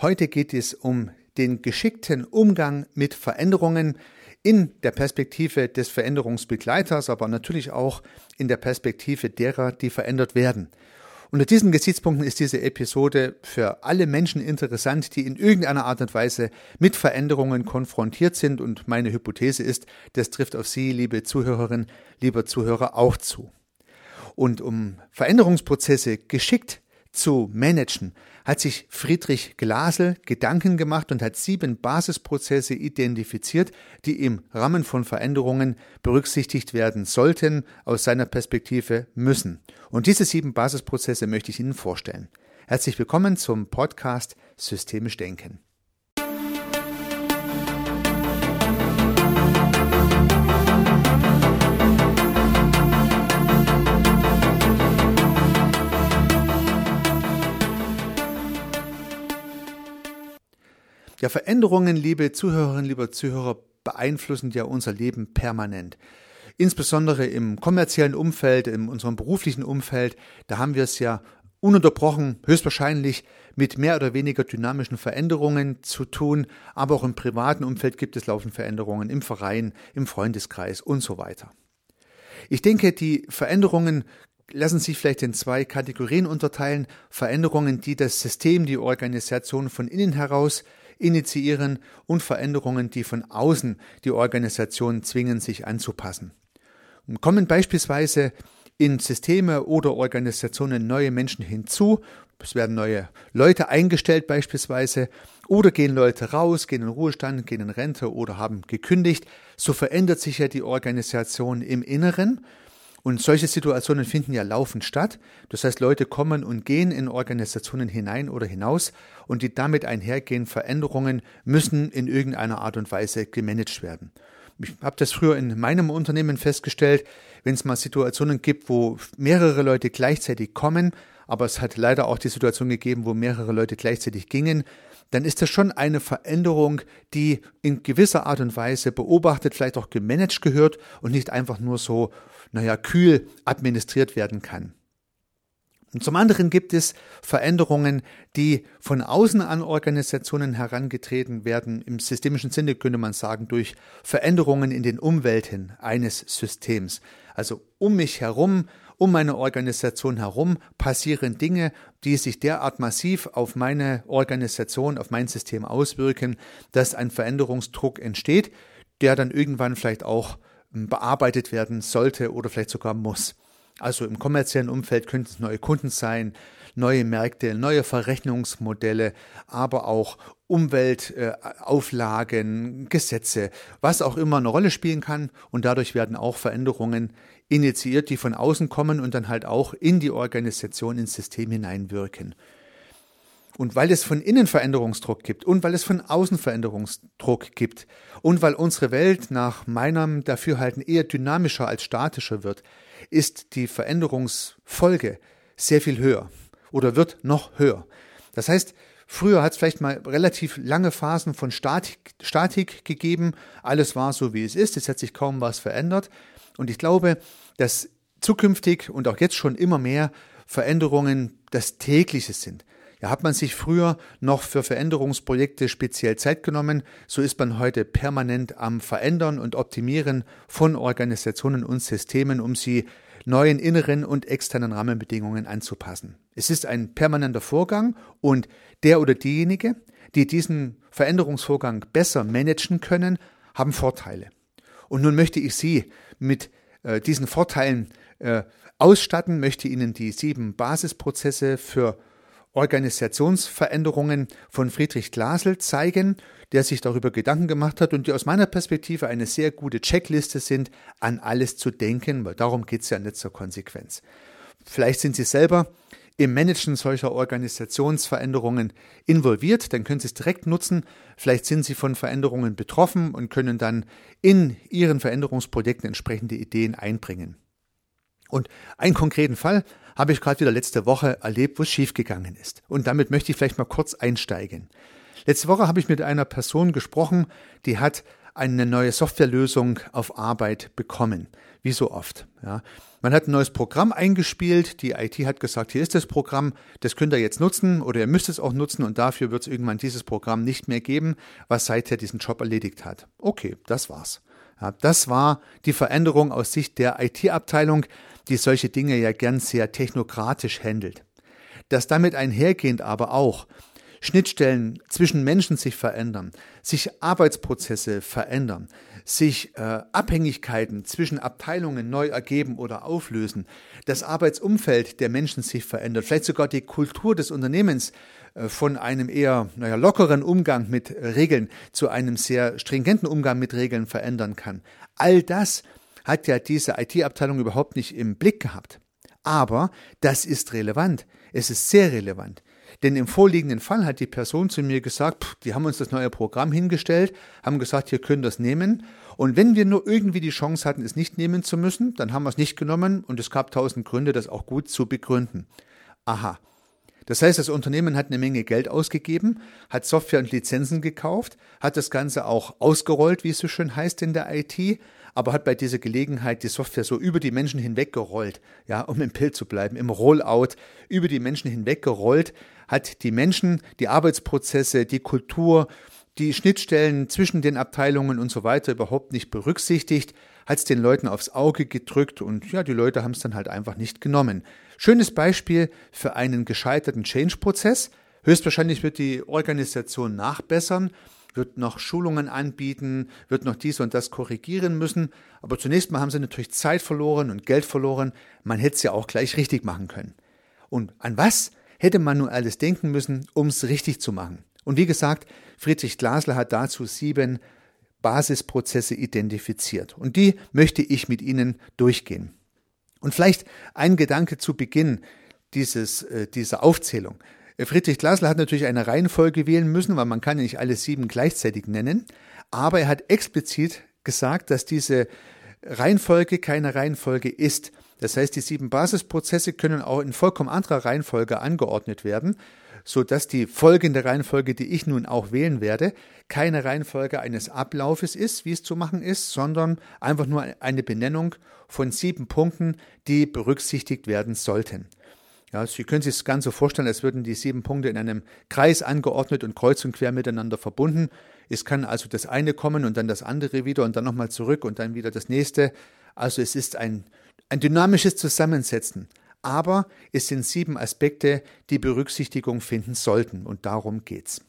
Heute geht es um den geschickten Umgang mit Veränderungen in der Perspektive des Veränderungsbegleiters, aber natürlich auch in der Perspektive derer, die verändert werden. Unter diesen Gesichtspunkten ist diese Episode für alle Menschen interessant, die in irgendeiner Art und Weise mit Veränderungen konfrontiert sind. Und meine Hypothese ist, das trifft auf Sie, liebe Zuhörerin, lieber Zuhörer, auch zu. Und um Veränderungsprozesse geschickt zu managen, hat sich Friedrich Glasel Gedanken gemacht und hat sieben Basisprozesse identifiziert, die im Rahmen von Veränderungen berücksichtigt werden sollten, aus seiner Perspektive müssen. Und diese sieben Basisprozesse möchte ich Ihnen vorstellen. Herzlich willkommen zum Podcast Systemisch Denken. Ja, Veränderungen, liebe Zuhörerinnen, lieber Zuhörer, beeinflussen ja unser Leben permanent. Insbesondere im kommerziellen Umfeld, in unserem beruflichen Umfeld, da haben wir es ja ununterbrochen, höchstwahrscheinlich mit mehr oder weniger dynamischen Veränderungen zu tun, aber auch im privaten Umfeld gibt es laufend Veränderungen, im Verein, im Freundeskreis und so weiter. Ich denke, die Veränderungen lassen sich vielleicht in zwei Kategorien unterteilen. Veränderungen, die das System, die Organisation von innen heraus initiieren und Veränderungen, die von außen die Organisation zwingen, sich anzupassen. Und kommen beispielsweise in Systeme oder Organisationen neue Menschen hinzu, es werden neue Leute eingestellt beispielsweise, oder gehen Leute raus, gehen in Ruhestand, gehen in Rente oder haben gekündigt, so verändert sich ja die Organisation im Inneren und solche Situationen finden ja laufend statt. Das heißt, Leute kommen und gehen in Organisationen hinein oder hinaus und die damit einhergehenden Veränderungen müssen in irgendeiner Art und Weise gemanagt werden. Ich habe das früher in meinem Unternehmen festgestellt, wenn es mal Situationen gibt, wo mehrere Leute gleichzeitig kommen, aber es hat leider auch die Situation gegeben, wo mehrere Leute gleichzeitig gingen, dann ist das schon eine Veränderung, die in gewisser Art und Weise beobachtet, vielleicht auch gemanagt gehört und nicht einfach nur so naja, kühl administriert werden kann. Und zum anderen gibt es Veränderungen, die von außen an Organisationen herangetreten werden. Im systemischen Sinne könnte man sagen, durch Veränderungen in den Umwelten eines Systems. Also um mich herum, um meine Organisation herum passieren Dinge, die sich derart massiv auf meine Organisation, auf mein System auswirken, dass ein Veränderungsdruck entsteht, der dann irgendwann vielleicht auch bearbeitet werden sollte oder vielleicht sogar muss. Also im kommerziellen Umfeld könnten es neue Kunden sein, neue Märkte, neue Verrechnungsmodelle, aber auch Umweltauflagen, Gesetze, was auch immer eine Rolle spielen kann. Und dadurch werden auch Veränderungen initiiert, die von außen kommen und dann halt auch in die Organisation, ins System hineinwirken. Und weil es von innen Veränderungsdruck gibt und weil es von außen Veränderungsdruck gibt und weil unsere Welt nach meinem Dafürhalten eher dynamischer als statischer wird, ist die Veränderungsfolge sehr viel höher oder wird noch höher. Das heißt, früher hat es vielleicht mal relativ lange Phasen von Statik, Statik gegeben, alles war so wie es ist, es hat sich kaum was verändert und ich glaube, dass zukünftig und auch jetzt schon immer mehr Veränderungen das tägliche sind. Ja, hat man sich früher noch für Veränderungsprojekte speziell Zeit genommen, so ist man heute permanent am Verändern und Optimieren von Organisationen und Systemen, um sie neuen inneren und externen Rahmenbedingungen anzupassen. Es ist ein permanenter Vorgang und der oder diejenige, die diesen Veränderungsvorgang besser managen können, haben Vorteile. Und nun möchte ich Sie mit äh, diesen Vorteilen äh, ausstatten, möchte Ihnen die sieben Basisprozesse für Organisationsveränderungen von Friedrich Glasel zeigen, der sich darüber Gedanken gemacht hat und die aus meiner Perspektive eine sehr gute Checkliste sind, an alles zu denken, weil darum geht es ja nicht zur Konsequenz. Vielleicht sind Sie selber im Managen solcher Organisationsveränderungen involviert, dann können Sie es direkt nutzen. Vielleicht sind Sie von Veränderungen betroffen und können dann in Ihren Veränderungsprojekten entsprechende Ideen einbringen. Und einen konkreten Fall habe ich gerade wieder letzte Woche erlebt, wo es schiefgegangen ist. Und damit möchte ich vielleicht mal kurz einsteigen. Letzte Woche habe ich mit einer Person gesprochen, die hat eine neue Softwarelösung auf Arbeit bekommen. Wie so oft. Ja. Man hat ein neues Programm eingespielt, die IT hat gesagt, hier ist das Programm, das könnt ihr jetzt nutzen oder ihr müsst es auch nutzen und dafür wird es irgendwann dieses Programm nicht mehr geben, was seither diesen Job erledigt hat. Okay, das war's. Ja, das war die Veränderung aus Sicht der IT-Abteilung, die solche Dinge ja gern sehr technokratisch handelt. Dass damit einhergehend aber auch Schnittstellen zwischen Menschen sich verändern, sich Arbeitsprozesse verändern, sich äh, Abhängigkeiten zwischen Abteilungen neu ergeben oder auflösen, das Arbeitsumfeld der Menschen sich verändert, vielleicht sogar die Kultur des Unternehmens von einem eher naja, lockeren Umgang mit Regeln zu einem sehr stringenten Umgang mit Regeln verändern kann. All das hat ja diese IT-Abteilung überhaupt nicht im Blick gehabt. Aber das ist relevant. Es ist sehr relevant. Denn im vorliegenden Fall hat die Person zu mir gesagt, pff, die haben uns das neue Programm hingestellt, haben gesagt, ihr könnt das nehmen. Und wenn wir nur irgendwie die Chance hatten, es nicht nehmen zu müssen, dann haben wir es nicht genommen und es gab tausend Gründe, das auch gut zu begründen. Aha. Das heißt, das Unternehmen hat eine Menge Geld ausgegeben, hat Software und Lizenzen gekauft, hat das Ganze auch ausgerollt, wie es so schön heißt in der IT, aber hat bei dieser Gelegenheit die Software so über die Menschen hinweg gerollt, ja, um im Bild zu bleiben, im Rollout über die Menschen hinweg gerollt, hat die Menschen, die Arbeitsprozesse, die Kultur, die Schnittstellen zwischen den Abteilungen und so weiter überhaupt nicht berücksichtigt, hat es den Leuten aufs Auge gedrückt und ja, die Leute haben es dann halt einfach nicht genommen. Schönes Beispiel für einen gescheiterten Change-Prozess. Höchstwahrscheinlich wird die Organisation nachbessern, wird noch Schulungen anbieten, wird noch dies und das korrigieren müssen. Aber zunächst mal haben sie natürlich Zeit verloren und Geld verloren. Man hätte es ja auch gleich richtig machen können. Und an was hätte man nun alles denken müssen, um es richtig zu machen? Und wie gesagt, Friedrich Glasler hat dazu sieben Basisprozesse identifiziert. Und die möchte ich mit Ihnen durchgehen. Und vielleicht ein Gedanke zu Beginn dieses, äh, dieser Aufzählung. Friedrich Glasler hat natürlich eine Reihenfolge wählen müssen, weil man kann ja nicht alle sieben gleichzeitig nennen. Aber er hat explizit gesagt, dass diese Reihenfolge keine Reihenfolge ist. Das heißt, die sieben Basisprozesse können auch in vollkommen anderer Reihenfolge angeordnet werden, so dass die folgende Reihenfolge, die ich nun auch wählen werde, keine Reihenfolge eines Ablaufes ist, wie es zu machen ist, sondern einfach nur eine Benennung von sieben Punkten, die berücksichtigt werden sollten. Ja, Sie können sich das Ganze vorstellen, als würden die sieben Punkte in einem Kreis angeordnet und kreuz und quer miteinander verbunden. Es kann also das eine kommen und dann das andere wieder und dann nochmal zurück und dann wieder das nächste. Also es ist ein, ein dynamisches Zusammensetzen. Aber es sind sieben Aspekte, die Berücksichtigung finden sollten und darum geht's.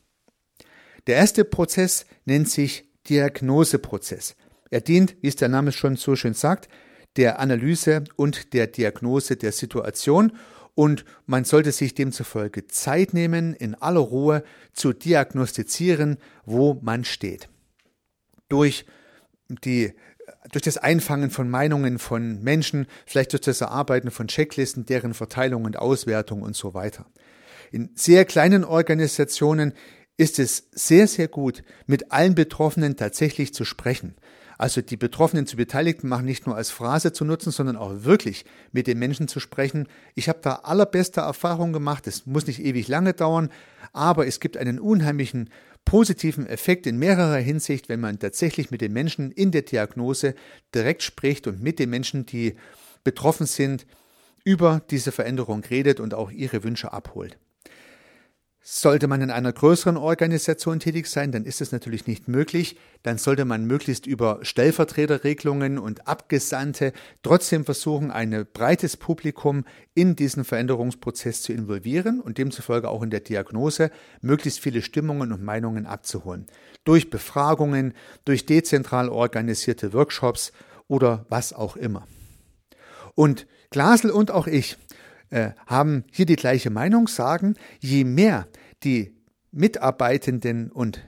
Der erste Prozess nennt sich Diagnoseprozess. Er dient, wie es der Name schon so schön sagt, der Analyse und der Diagnose der Situation und man sollte sich demzufolge Zeit nehmen, in aller Ruhe zu diagnostizieren, wo man steht. Durch die durch das Einfangen von Meinungen von Menschen, vielleicht durch das Erarbeiten von Checklisten, deren Verteilung und Auswertung und so weiter. In sehr kleinen Organisationen ist es sehr, sehr gut, mit allen Betroffenen tatsächlich zu sprechen. Also die Betroffenen zu Beteiligten machen, nicht nur als Phrase zu nutzen, sondern auch wirklich mit den Menschen zu sprechen. Ich habe da allerbeste Erfahrungen gemacht. Es muss nicht ewig lange dauern, aber es gibt einen unheimlichen positiven Effekt in mehrerer Hinsicht, wenn man tatsächlich mit den Menschen in der Diagnose direkt spricht und mit den Menschen, die betroffen sind, über diese Veränderung redet und auch ihre Wünsche abholt. Sollte man in einer größeren Organisation tätig sein, dann ist es natürlich nicht möglich. Dann sollte man möglichst über Stellvertreterregelungen und Abgesandte trotzdem versuchen, ein breites Publikum in diesen Veränderungsprozess zu involvieren und demzufolge auch in der Diagnose möglichst viele Stimmungen und Meinungen abzuholen. Durch Befragungen, durch dezentral organisierte Workshops oder was auch immer. Und Glasl und auch ich äh, haben hier die gleiche Meinung, sagen, je mehr die Mitarbeitenden und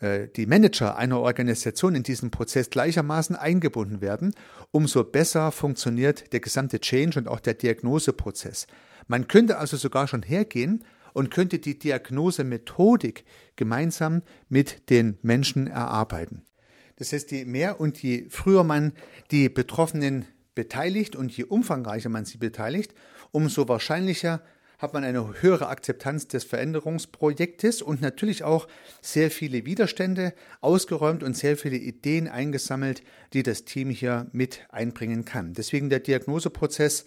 äh, die Manager einer Organisation in diesen Prozess gleichermaßen eingebunden werden, umso besser funktioniert der gesamte Change und auch der Diagnoseprozess. Man könnte also sogar schon hergehen und könnte die Diagnosemethodik gemeinsam mit den Menschen erarbeiten. Das heißt, je mehr und je früher man die Betroffenen beteiligt und je umfangreicher man sie beteiligt, umso wahrscheinlicher hat man eine höhere Akzeptanz des Veränderungsprojektes und natürlich auch sehr viele Widerstände ausgeräumt und sehr viele Ideen eingesammelt, die das Team hier mit einbringen kann. Deswegen der Diagnoseprozess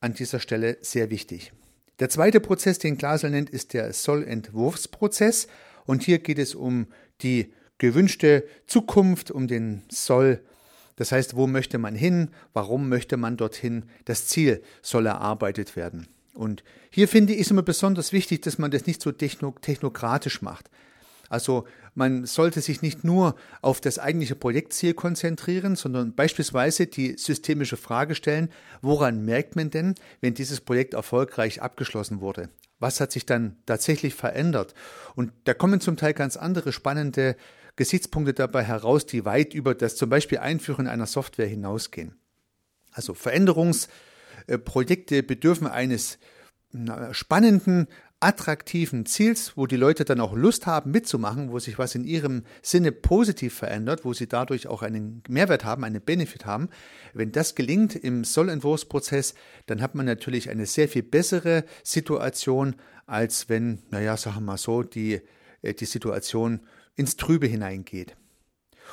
an dieser Stelle sehr wichtig. Der zweite Prozess, den Glasel nennt, ist der Soll-Entwurfsprozess. Und hier geht es um die gewünschte Zukunft, um den Soll. Das heißt, wo möchte man hin? Warum möchte man dorthin? Das Ziel soll erarbeitet werden. Und hier finde ich es immer besonders wichtig, dass man das nicht so technokratisch macht. Also man sollte sich nicht nur auf das eigentliche Projektziel konzentrieren, sondern beispielsweise die systemische Frage stellen, woran merkt man denn, wenn dieses Projekt erfolgreich abgeschlossen wurde? Was hat sich dann tatsächlich verändert? Und da kommen zum Teil ganz andere spannende Gesichtspunkte dabei heraus, die weit über das zum Beispiel Einführen einer Software hinausgehen. Also Veränderungsprojekte bedürfen eines spannenden, attraktiven Ziels, wo die Leute dann auch Lust haben mitzumachen, wo sich was in ihrem Sinne positiv verändert, wo sie dadurch auch einen Mehrwert haben, einen Benefit haben. Wenn das gelingt im Sollentwurfsprozess, dann hat man natürlich eine sehr viel bessere Situation, als wenn, naja, sagen wir mal so, die, äh, die Situation ins Trübe hineingeht.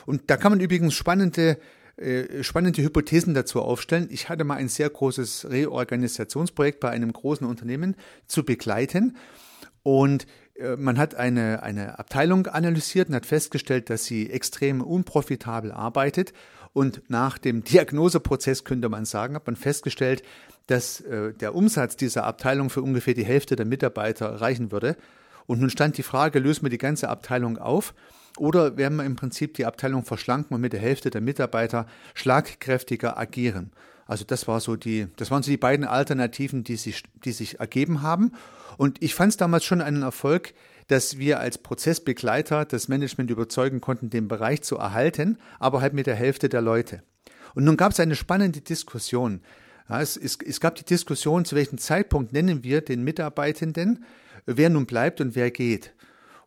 Und da kann man übrigens spannende äh, spannende Hypothesen dazu aufstellen. Ich hatte mal ein sehr großes Reorganisationsprojekt bei einem großen Unternehmen zu begleiten und äh, man hat eine, eine Abteilung analysiert und hat festgestellt, dass sie extrem unprofitabel arbeitet. Und nach dem Diagnoseprozess könnte man sagen, hat man festgestellt, dass äh, der Umsatz dieser Abteilung für ungefähr die Hälfte der Mitarbeiter reichen würde. Und nun stand die Frage, lösen wir die ganze Abteilung auf oder werden wir im Prinzip die Abteilung verschlanken und mit der Hälfte der Mitarbeiter schlagkräftiger agieren? Also das war so die, das waren so die beiden Alternativen, die sich, die sich ergeben haben. Und ich fand es damals schon einen Erfolg, dass wir als Prozessbegleiter das Management überzeugen konnten, den Bereich zu erhalten, aber halt mit der Hälfte der Leute. Und nun gab es eine spannende Diskussion. Ja, es, es, es gab die Diskussion, zu welchem Zeitpunkt nennen wir den Mitarbeitenden, wer nun bleibt und wer geht.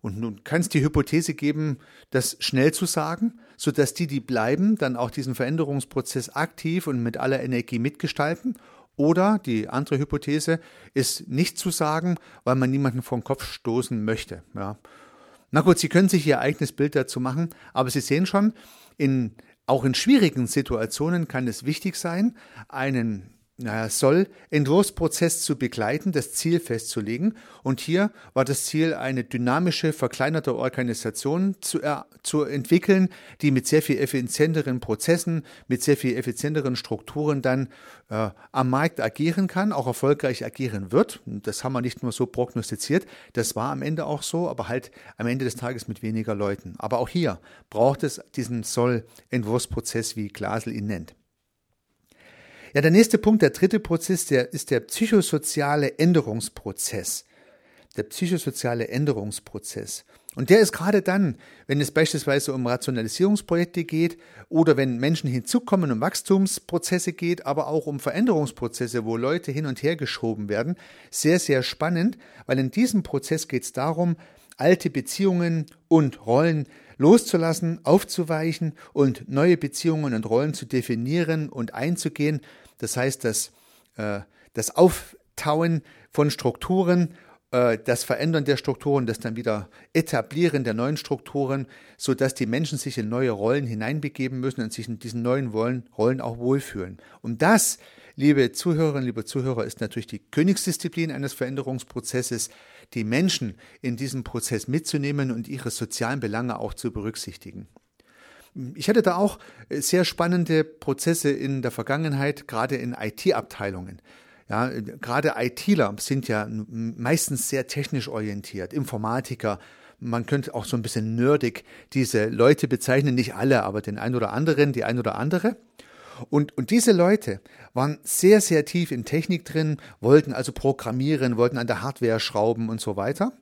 Und nun kann es die Hypothese geben, das schnell zu sagen, sodass die, die bleiben, dann auch diesen Veränderungsprozess aktiv und mit aller Energie mitgestalten. Oder die andere Hypothese ist nicht zu sagen, weil man niemanden den Kopf stoßen möchte. Ja. Na gut, Sie können sich Ihr eigenes Bild dazu machen, aber Sie sehen schon, in, auch in schwierigen Situationen kann es wichtig sein, einen naja, soll Entwurfsprozess zu begleiten, das Ziel festzulegen. Und hier war das Ziel, eine dynamische, verkleinerte Organisation zu, zu entwickeln, die mit sehr viel effizienteren Prozessen, mit sehr viel effizienteren Strukturen dann äh, am Markt agieren kann, auch erfolgreich agieren wird. Das haben wir nicht nur so prognostiziert, das war am Ende auch so, aber halt am Ende des Tages mit weniger Leuten. Aber auch hier braucht es diesen Soll-Entwurfsprozess, wie Glasel ihn nennt. Ja, der nächste Punkt, der dritte Prozess, der ist der psychosoziale Änderungsprozess. Der psychosoziale Änderungsprozess. Und der ist gerade dann, wenn es beispielsweise um Rationalisierungsprojekte geht oder wenn Menschen hinzukommen, um Wachstumsprozesse geht, aber auch um Veränderungsprozesse, wo Leute hin und her geschoben werden, sehr, sehr spannend, weil in diesem Prozess geht es darum, alte Beziehungen und Rollen loszulassen, aufzuweichen und neue Beziehungen und Rollen zu definieren und einzugehen. Das heißt, dass äh, das Auftauen von Strukturen, äh, das Verändern der Strukturen, das dann wieder Etablieren der neuen Strukturen, so dass die Menschen sich in neue Rollen hineinbegeben müssen und sich in diesen neuen Rollen, Rollen auch wohlfühlen. Und das liebe Zuhörerinnen, liebe Zuhörer, ist natürlich die Königsdisziplin eines Veränderungsprozesses, die Menschen in diesem Prozess mitzunehmen und ihre sozialen Belange auch zu berücksichtigen. Ich hatte da auch sehr spannende Prozesse in der Vergangenheit, gerade in IT-Abteilungen. Ja, gerade ITler sind ja meistens sehr technisch orientiert, Informatiker. Man könnte auch so ein bisschen nerdig diese Leute bezeichnen, nicht alle, aber den ein oder anderen, die ein oder andere. Und, und diese Leute waren sehr, sehr tief in Technik drin, wollten also programmieren, wollten an der Hardware schrauben und so weiter.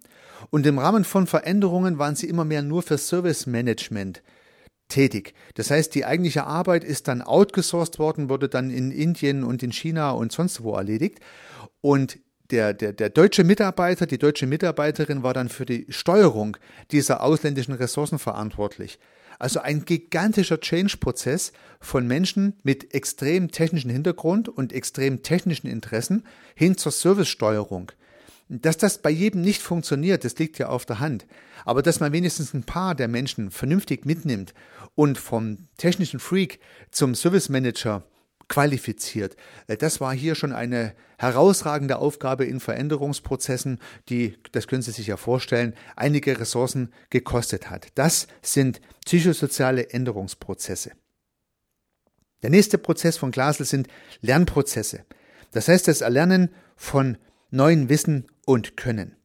Und im Rahmen von Veränderungen waren sie immer mehr nur für Service Management tätig. Das heißt, die eigentliche Arbeit ist dann outgesourced worden, wurde dann in Indien und in China und sonst wo erledigt. Und der, der, der deutsche Mitarbeiter, die deutsche Mitarbeiterin war dann für die Steuerung dieser ausländischen Ressourcen verantwortlich. Also ein gigantischer Change-Prozess von Menschen mit extrem technischen Hintergrund und extrem technischen Interessen hin zur Servicesteuerung. Dass das bei jedem nicht funktioniert, das liegt ja auf der Hand. Aber dass man wenigstens ein paar der Menschen vernünftig mitnimmt und vom technischen Freak zum Service Manager qualifiziert. Äh, das war hier schon eine herausragende Aufgabe in Veränderungsprozessen, die, das können Sie sich ja vorstellen, einige Ressourcen gekostet hat. Das sind psychosoziale Änderungsprozesse. Der nächste Prozess von Glasl sind Lernprozesse. Das heißt das Erlernen von neuen Wissen und Können.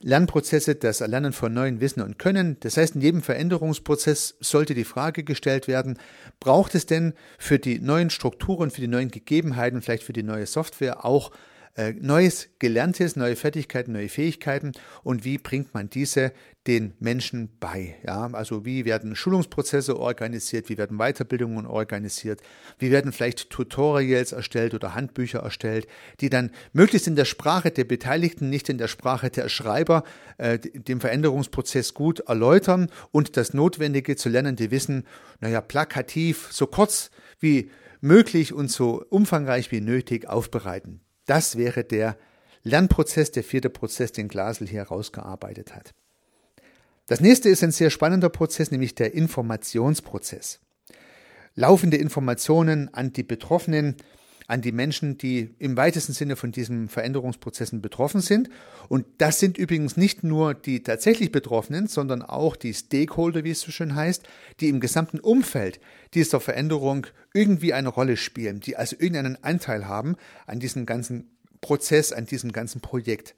Lernprozesse, das Erlernen von neuen Wissen und Können. Das heißt, in jedem Veränderungsprozess sollte die Frage gestellt werden, braucht es denn für die neuen Strukturen, für die neuen Gegebenheiten, vielleicht für die neue Software auch äh, Neues Gelerntes, neue Fertigkeiten, neue Fähigkeiten und wie bringt man diese den Menschen bei? Ja, also wie werden Schulungsprozesse organisiert, wie werden Weiterbildungen organisiert, wie werden vielleicht Tutorials erstellt oder Handbücher erstellt, die dann möglichst in der Sprache der Beteiligten, nicht in der Sprache der Schreiber, äh, den Veränderungsprozess gut erläutern und das notwendige zu lernende Wissen, naja, plakativ, so kurz wie möglich und so umfangreich wie nötig aufbereiten. Das wäre der Lernprozess, der vierte Prozess, den Glasel hier herausgearbeitet hat. Das nächste ist ein sehr spannender Prozess, nämlich der Informationsprozess. Laufende Informationen an die Betroffenen, an die Menschen, die im weitesten Sinne von diesen Veränderungsprozessen betroffen sind. Und das sind übrigens nicht nur die tatsächlich Betroffenen, sondern auch die Stakeholder, wie es so schön heißt, die im gesamten Umfeld dieser Veränderung irgendwie eine Rolle spielen, die also irgendeinen Anteil haben an diesem ganzen Prozess, an diesem ganzen Projekt.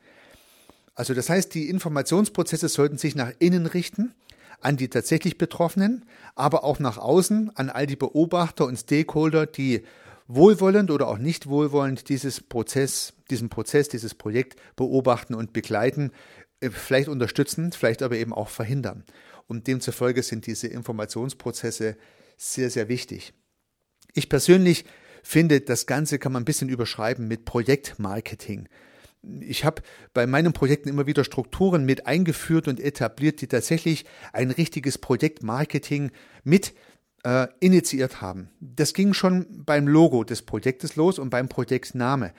Also das heißt, die Informationsprozesse sollten sich nach innen richten, an die tatsächlich Betroffenen, aber auch nach außen, an all die Beobachter und Stakeholder, die wohlwollend oder auch nicht wohlwollend dieses Prozess, diesen Prozess, dieses Projekt beobachten und begleiten, äh, vielleicht unterstützen, vielleicht aber eben auch verhindern. Und demzufolge sind diese Informationsprozesse sehr, sehr wichtig. Ich persönlich finde, das Ganze kann man ein bisschen überschreiben mit Projektmarketing. Ich habe bei meinen Projekten immer wieder Strukturen mit eingeführt und etabliert, die tatsächlich ein richtiges Projektmarketing mit äh, initiiert haben. Das ging schon beim Logo des Projektes los und beim Projektname.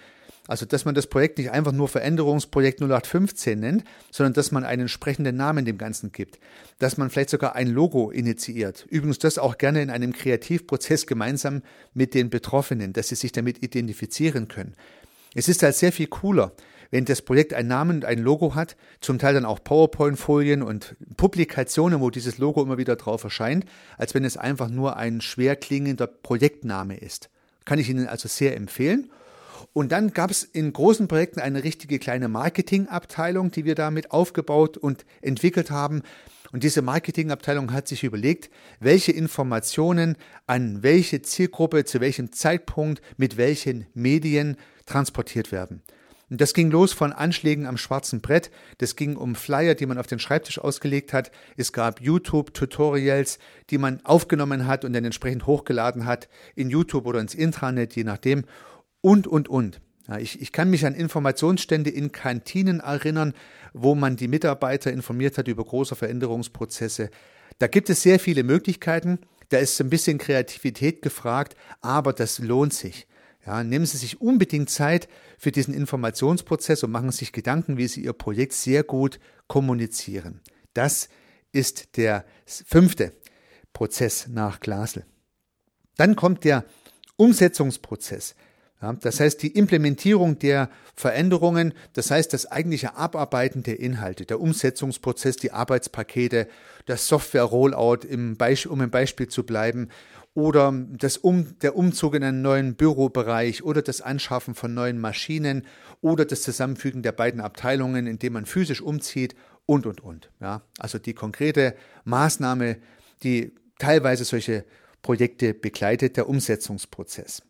Also, dass man das Projekt nicht einfach nur Veränderungsprojekt 0815 nennt, sondern dass man einen entsprechenden Namen dem Ganzen gibt. Dass man vielleicht sogar ein Logo initiiert. Übrigens das auch gerne in einem Kreativprozess gemeinsam mit den Betroffenen, dass sie sich damit identifizieren können. Es ist halt sehr viel cooler, wenn das Projekt einen Namen und ein Logo hat, zum Teil dann auch PowerPoint-Folien und Publikationen, wo dieses Logo immer wieder drauf erscheint, als wenn es einfach nur ein schwer klingender Projektname ist. Kann ich Ihnen also sehr empfehlen. Und dann gab es in großen Projekten eine richtige kleine Marketingabteilung, die wir damit aufgebaut und entwickelt haben. Und diese Marketingabteilung hat sich überlegt, welche Informationen an welche Zielgruppe zu welchem Zeitpunkt mit welchen Medien transportiert werden. Und das ging los von Anschlägen am schwarzen Brett. Das ging um Flyer, die man auf den Schreibtisch ausgelegt hat. Es gab YouTube-Tutorials, die man aufgenommen hat und dann entsprechend hochgeladen hat in YouTube oder ins Intranet, je nachdem. Und, und, und. Ja, ich, ich kann mich an Informationsstände in Kantinen erinnern, wo man die Mitarbeiter informiert hat über große Veränderungsprozesse. Da gibt es sehr viele Möglichkeiten. Da ist ein bisschen Kreativität gefragt, aber das lohnt sich. Ja, nehmen Sie sich unbedingt Zeit für diesen Informationsprozess und machen sich Gedanken, wie Sie Ihr Projekt sehr gut kommunizieren. Das ist der fünfte Prozess nach Glasl. Dann kommt der Umsetzungsprozess. Ja, das heißt, die Implementierung der Veränderungen, das heißt, das eigentliche Abarbeiten der Inhalte, der Umsetzungsprozess, die Arbeitspakete, das Software-Rollout, um im Beispiel zu bleiben, oder das um, der Umzug in einen neuen Bürobereich oder das Anschaffen von neuen Maschinen oder das Zusammenfügen der beiden Abteilungen, indem man physisch umzieht und, und, und. Ja, also die konkrete Maßnahme, die teilweise solche Projekte begleitet, der Umsetzungsprozess.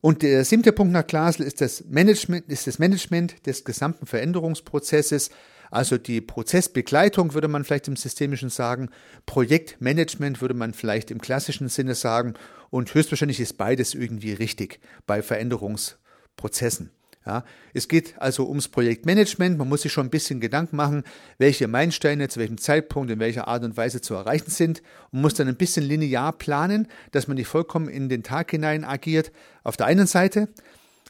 Und der siebte Punkt nach Glasl ist das Management, ist das Management des gesamten Veränderungsprozesses, also die Prozessbegleitung würde man vielleicht im Systemischen sagen, Projektmanagement würde man vielleicht im klassischen Sinne sagen und höchstwahrscheinlich ist beides irgendwie richtig bei Veränderungsprozessen. Ja, es geht also ums Projektmanagement. Man muss sich schon ein bisschen Gedanken machen, welche Meilensteine zu welchem Zeitpunkt in welcher Art und Weise zu erreichen sind und muss dann ein bisschen linear planen, dass man nicht vollkommen in den Tag hinein agiert. Auf der einen Seite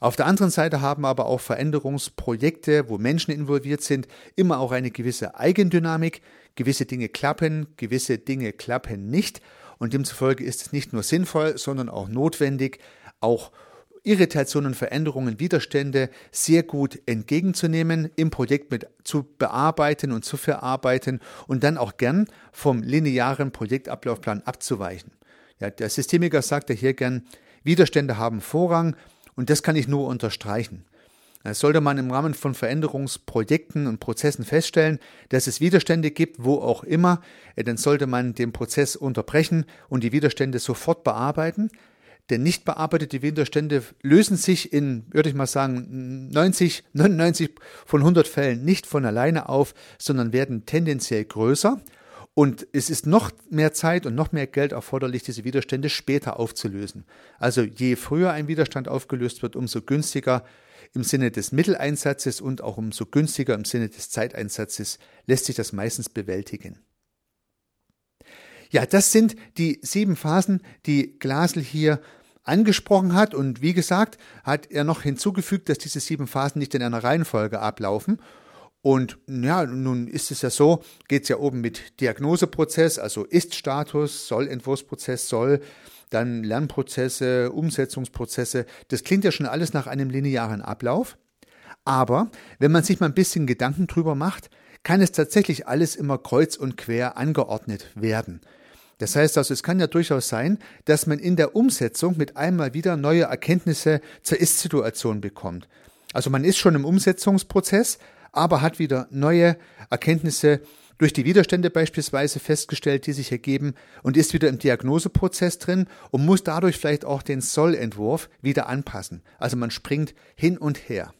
Auf der anderen Seite haben aber auch Veränderungsprojekte, wo Menschen involviert sind, immer auch eine gewisse Eigendynamik. Gewisse Dinge klappen, gewisse Dinge klappen nicht. Und demzufolge ist es nicht nur sinnvoll, sondern auch notwendig, auch Irritationen, Veränderungen, Widerstände sehr gut entgegenzunehmen, im Projekt mit zu bearbeiten und zu verarbeiten und dann auch gern vom linearen Projektablaufplan abzuweichen. Ja, der Systemiker sagt ja hier gern, Widerstände haben Vorrang und das kann ich nur unterstreichen. Sollte man im Rahmen von Veränderungsprojekten und Prozessen feststellen, dass es Widerstände gibt, wo auch immer, dann sollte man den Prozess unterbrechen und die Widerstände sofort bearbeiten. Denn nicht bearbeitete Widerstände lösen sich in, würde ich mal sagen, 90, 99 von 100 Fällen nicht von alleine auf, sondern werden tendenziell größer. Und es ist noch mehr Zeit und noch mehr Geld erforderlich, diese Widerstände später aufzulösen. Also je früher ein Widerstand aufgelöst wird, umso günstiger im Sinne des Mitteleinsatzes und auch umso günstiger im Sinne des Zeiteinsatzes lässt sich das meistens bewältigen. Ja, das sind die sieben Phasen, die Glasl hier angesprochen hat. Und wie gesagt, hat er noch hinzugefügt, dass diese sieben Phasen nicht in einer Reihenfolge ablaufen. Und ja, nun ist es ja so, geht es ja oben mit Diagnoseprozess, also Ist-Status, Soll-Entwurfsprozess, Soll, dann Lernprozesse, Umsetzungsprozesse. Das klingt ja schon alles nach einem linearen Ablauf. Aber wenn man sich mal ein bisschen Gedanken drüber macht, kann es tatsächlich alles immer kreuz und quer angeordnet werden. Das heißt also, es kann ja durchaus sein, dass man in der Umsetzung mit einmal wieder neue Erkenntnisse zur Ist-Situation bekommt. Also man ist schon im Umsetzungsprozess, aber hat wieder neue Erkenntnisse durch die Widerstände beispielsweise festgestellt, die sich ergeben und ist wieder im Diagnoseprozess drin und muss dadurch vielleicht auch den Sollentwurf wieder anpassen. Also man springt hin und her.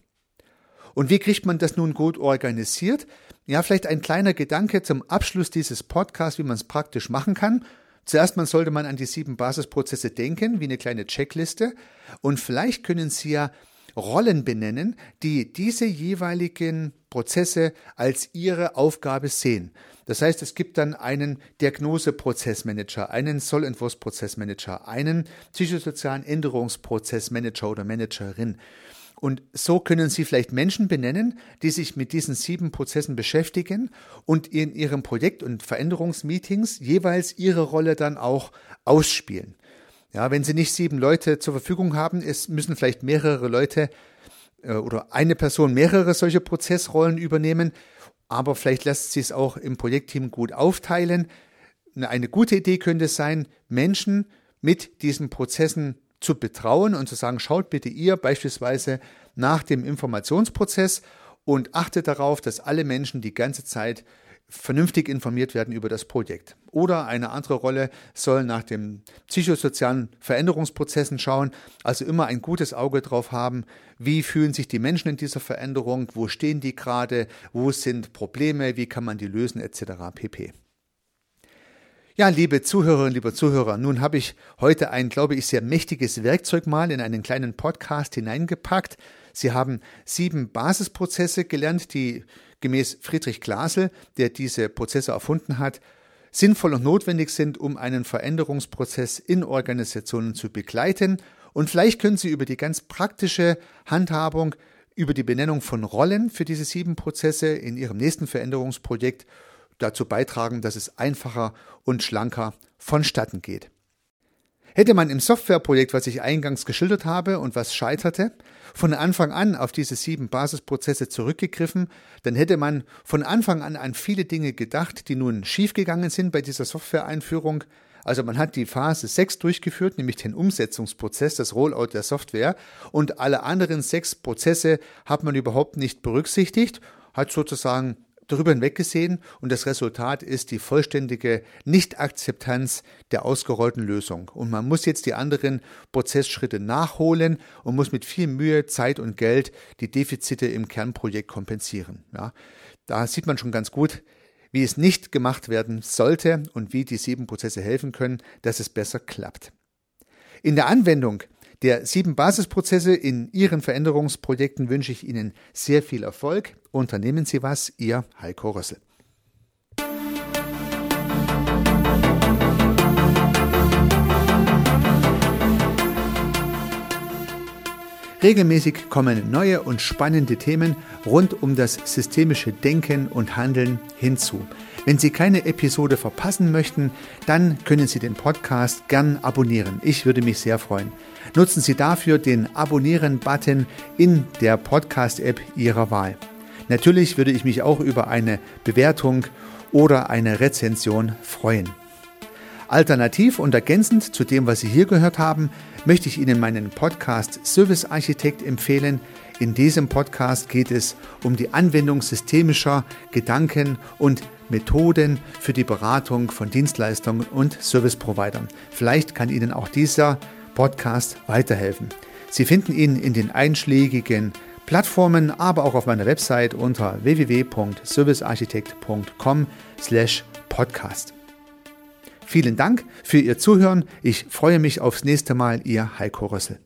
Und wie kriegt man das nun gut organisiert? Ja, vielleicht ein kleiner Gedanke zum Abschluss dieses Podcasts, wie man es praktisch machen kann. Zuerst mal sollte man an die sieben Basisprozesse denken, wie eine kleine Checkliste. Und vielleicht können Sie ja Rollen benennen, die diese jeweiligen Prozesse als ihre Aufgabe sehen. Das heißt, es gibt dann einen Diagnoseprozessmanager, einen Sollentwurfsprozessmanager, einen psychosozialen Änderungsprozessmanager oder Managerin. Und so können Sie vielleicht Menschen benennen, die sich mit diesen sieben Prozessen beschäftigen und in ihren Projekt- und Veränderungsmeetings jeweils ihre Rolle dann auch ausspielen. Ja, wenn Sie nicht sieben Leute zur Verfügung haben, es müssen vielleicht mehrere Leute äh, oder eine Person mehrere solche Prozessrollen übernehmen, aber vielleicht lässt sich es auch im Projektteam gut aufteilen. Eine gute Idee könnte sein, Menschen mit diesen Prozessen zu betrauen und zu sagen, schaut bitte ihr beispielsweise nach dem Informationsprozess und achtet darauf, dass alle Menschen die ganze Zeit vernünftig informiert werden über das Projekt. Oder eine andere Rolle soll nach den psychosozialen Veränderungsprozessen schauen, also immer ein gutes Auge drauf haben, wie fühlen sich die Menschen in dieser Veränderung, wo stehen die gerade, wo sind Probleme, wie kann man die lösen, etc. pp. Ja, liebe Zuhörerinnen, liebe Zuhörer, nun habe ich heute ein, glaube ich, sehr mächtiges Werkzeug mal in einen kleinen Podcast hineingepackt. Sie haben sieben Basisprozesse gelernt, die gemäß Friedrich Glasel, der diese Prozesse erfunden hat, sinnvoll und notwendig sind, um einen Veränderungsprozess in Organisationen zu begleiten. Und vielleicht können Sie über die ganz praktische Handhabung, über die Benennung von Rollen für diese sieben Prozesse in Ihrem nächsten Veränderungsprojekt dazu beitragen, dass es einfacher und schlanker vonstatten geht. Hätte man im Softwareprojekt, was ich eingangs geschildert habe und was scheiterte, von Anfang an auf diese sieben Basisprozesse zurückgegriffen, dann hätte man von Anfang an an viele Dinge gedacht, die nun schiefgegangen sind bei dieser Software-Einführung. Also man hat die Phase 6 durchgeführt, nämlich den Umsetzungsprozess, das Rollout der Software und alle anderen sechs Prozesse hat man überhaupt nicht berücksichtigt, hat sozusagen darüber hinweggesehen und das Resultat ist die vollständige Nichtakzeptanz der ausgerollten Lösung. Und man muss jetzt die anderen Prozessschritte nachholen und muss mit viel Mühe, Zeit und Geld die Defizite im Kernprojekt kompensieren. Ja, da sieht man schon ganz gut, wie es nicht gemacht werden sollte und wie die sieben Prozesse helfen können, dass es besser klappt. In der Anwendung der sieben Basisprozesse in Ihren Veränderungsprojekten wünsche ich Ihnen sehr viel Erfolg. Unternehmen Sie was, Ihr Heiko Rössel. Regelmäßig kommen neue und spannende Themen rund um das systemische Denken und Handeln hinzu. Wenn Sie keine Episode verpassen möchten, dann können Sie den Podcast gern abonnieren. Ich würde mich sehr freuen. Nutzen Sie dafür den Abonnieren-Button in der Podcast-App Ihrer Wahl. Natürlich würde ich mich auch über eine Bewertung oder eine Rezension freuen. Alternativ und ergänzend zu dem, was Sie hier gehört haben, möchte ich Ihnen meinen Podcast Service Architekt empfehlen. In diesem Podcast geht es um die Anwendung systemischer Gedanken und Methoden für die Beratung von Dienstleistungen und Service-Providern. Vielleicht kann Ihnen auch dieser Podcast weiterhelfen. Sie finden ihn in den einschlägigen Plattformen, aber auch auf meiner Website unter www.servicearchitekt.com/podcast. Vielen Dank für Ihr Zuhören. Ich freue mich aufs nächste Mal. Ihr Heiko Rössel.